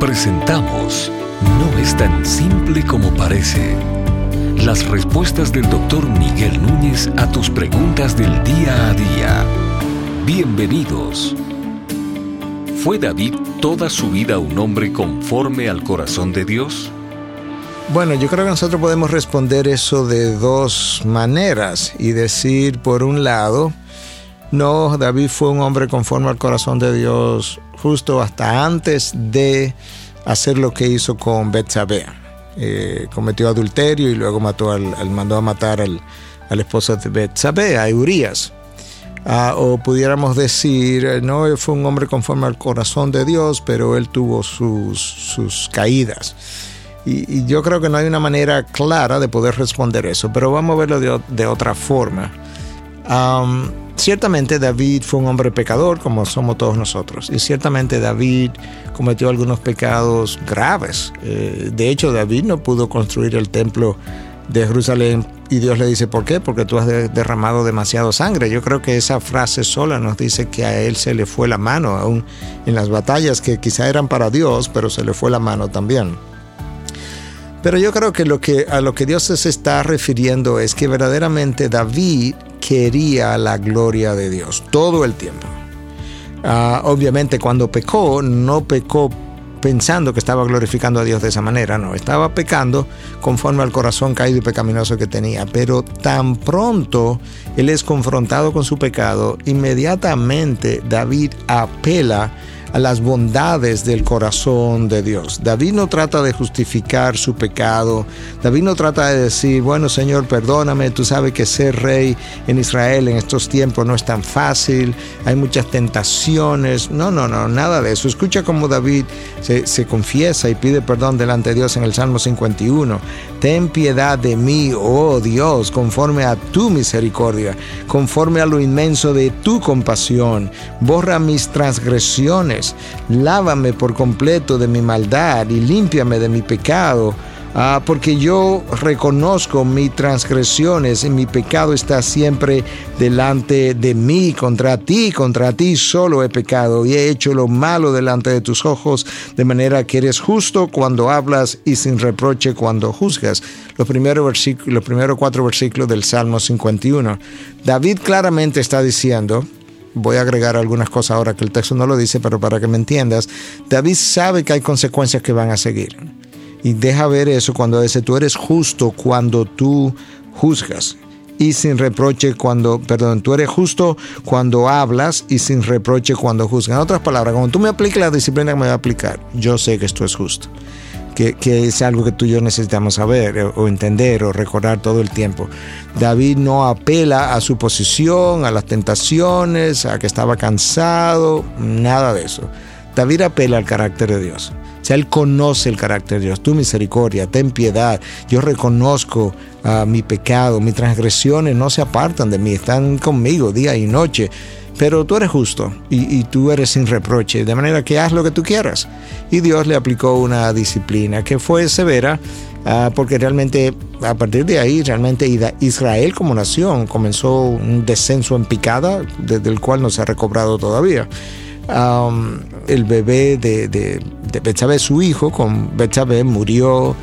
Presentamos No es tan simple como parece. Las respuestas del doctor Miguel Núñez a tus preguntas del día a día. Bienvenidos. ¿Fue David toda su vida un hombre conforme al corazón de Dios? Bueno, yo creo que nosotros podemos responder eso de dos maneras y decir, por un lado, no, David fue un hombre conforme al corazón de Dios justo hasta antes de hacer lo que hizo con Betsabé. Eh, cometió adulterio y luego mató al, mandó a matar al, esposo de Betsabé, a Urias. Ah, o pudiéramos decir, eh, no, fue un hombre conforme al corazón de Dios, pero él tuvo sus, caídas. Y, yo creo que no hay una manera clara de poder responder eso, pero vamos a verlo de otra forma. Ciertamente David fue un hombre pecador como somos todos nosotros y ciertamente David cometió algunos pecados graves. Eh, de hecho David no pudo construir el templo de Jerusalén y Dios le dice, ¿por qué? Porque tú has derramado demasiado sangre. Yo creo que esa frase sola nos dice que a él se le fue la mano, aún en las batallas que quizá eran para Dios, pero se le fue la mano también. Pero yo creo que, lo que a lo que Dios se está refiriendo es que verdaderamente David quería la gloria de Dios todo el tiempo. Ah, obviamente cuando pecó, no pecó pensando que estaba glorificando a Dios de esa manera, no, estaba pecando conforme al corazón caído y pecaminoso que tenía, pero tan pronto él es confrontado con su pecado, inmediatamente David apela a las bondades del corazón de Dios. David no trata de justificar su pecado. David no trata de decir, bueno Señor, perdóname, tú sabes que ser rey en Israel en estos tiempos no es tan fácil, hay muchas tentaciones. No, no, no, nada de eso. Escucha cómo David se, se confiesa y pide perdón delante de Dios en el Salmo 51. Ten piedad de mí, oh Dios, conforme a tu misericordia, conforme a lo inmenso de tu compasión. Borra mis transgresiones lávame por completo de mi maldad y límpiame de mi pecado. Ah, porque yo reconozco mis transgresiones y mi pecado está siempre delante de mí, contra ti, contra ti solo he pecado y he hecho lo malo delante de tus ojos, de manera que eres justo cuando hablas y sin reproche cuando juzgas. Los primeros, los primeros cuatro versículos del Salmo 51. David claramente está diciendo, voy a agregar algunas cosas ahora que el texto no lo dice, pero para que me entiendas, David sabe que hay consecuencias que van a seguir. Y deja ver eso cuando dice, tú eres justo cuando tú juzgas y sin reproche cuando, perdón, tú eres justo cuando hablas y sin reproche cuando juzgas. En otras palabras, cuando tú me apliques la disciplina que me va a aplicar, yo sé que esto es justo que, es algo que tú y yo necesitamos saber o entender o recordar todo el tiempo. David no apela a su posición, a las tentaciones, a que estaba cansado, nada de eso. David apela al carácter de Dios. O sea, él conoce el carácter de Dios. Tu misericordia, ten piedad. Yo reconozco ah, mi pecado, mis transgresiones no se apartan de mí, están conmigo día y noche pero tú eres justo y, tú eres sin reproche, de manera que haz lo que tú quieras. Y Dios le aplicó una disciplina que fue severa, ah, porque realmente a partir de ahí, realmente Israel como nación comenzó un descenso en picada, desde el cual no se ha recobrado todavía. el bebé de, de, de su hijo, con Betsabé, murió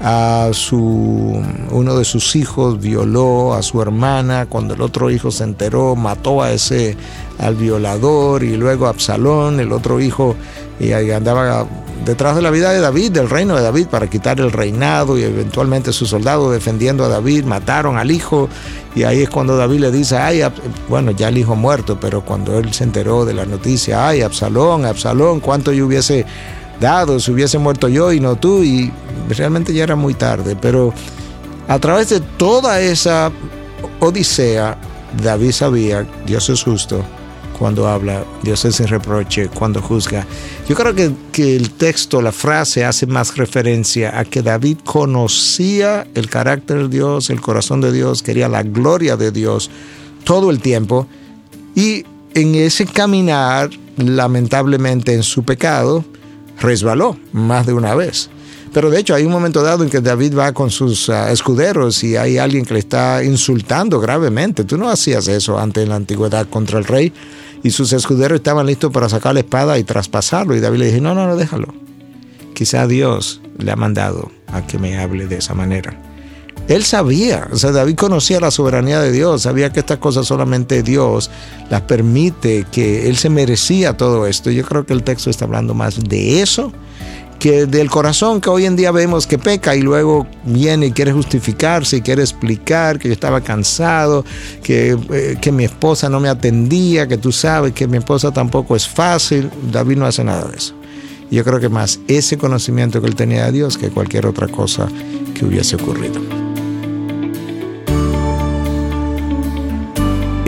a su uno de sus hijos violó a su hermana cuando el otro hijo se enteró mató a ese al violador y luego a Absalón el otro hijo y andaba detrás de la vida de David del reino de David para quitar el reinado y eventualmente sus soldados defendiendo a David mataron al hijo. Y ahí es cuando David le dice ay bueno ya el hijo muerto pero cuando él se enteró de la noticia ay Absalón Absalón cuánto yo hubiese dado si hubiese muerto yo y no tú y realmente ya era muy tarde, pero a través de toda esa odisea, David sabía, Dios es justo cuando habla, Dios es sin reproche cuando juzga. Yo creo que, que el texto, la frase hace más referencia a que David conocía el carácter de Dios, el corazón de Dios, quería la gloria de Dios todo el tiempo y en ese caminar, lamentablemente en su pecado, resbaló más de una vez. Pero de hecho hay un momento dado en que David va con sus ah, escuderos y hay alguien que le está insultando gravemente. Tú no hacías eso antes en la antigüedad contra el rey. Y sus escuderos estaban listos para sacar la espada y traspasarlo. Y David le dijo, no, no, no, déjalo. quizá Dios le ha mandado a que me hable de esa manera. Él sabía, o sea, David conocía la soberanía de Dios, sabía que estas cosas solamente Dios las permite, que él se merecía todo esto. Yo creo que el texto está hablando más de eso que del corazón que hoy en día vemos que peca y luego viene y quiere justificarse y quiere explicar que yo estaba cansado, que, eh, que mi esposa no me atendía, que tú sabes que mi esposa tampoco es fácil. David no hace nada de eso. Yo creo que más ese conocimiento que él tenía de Dios que cualquier otra cosa que hubiese ocurrido.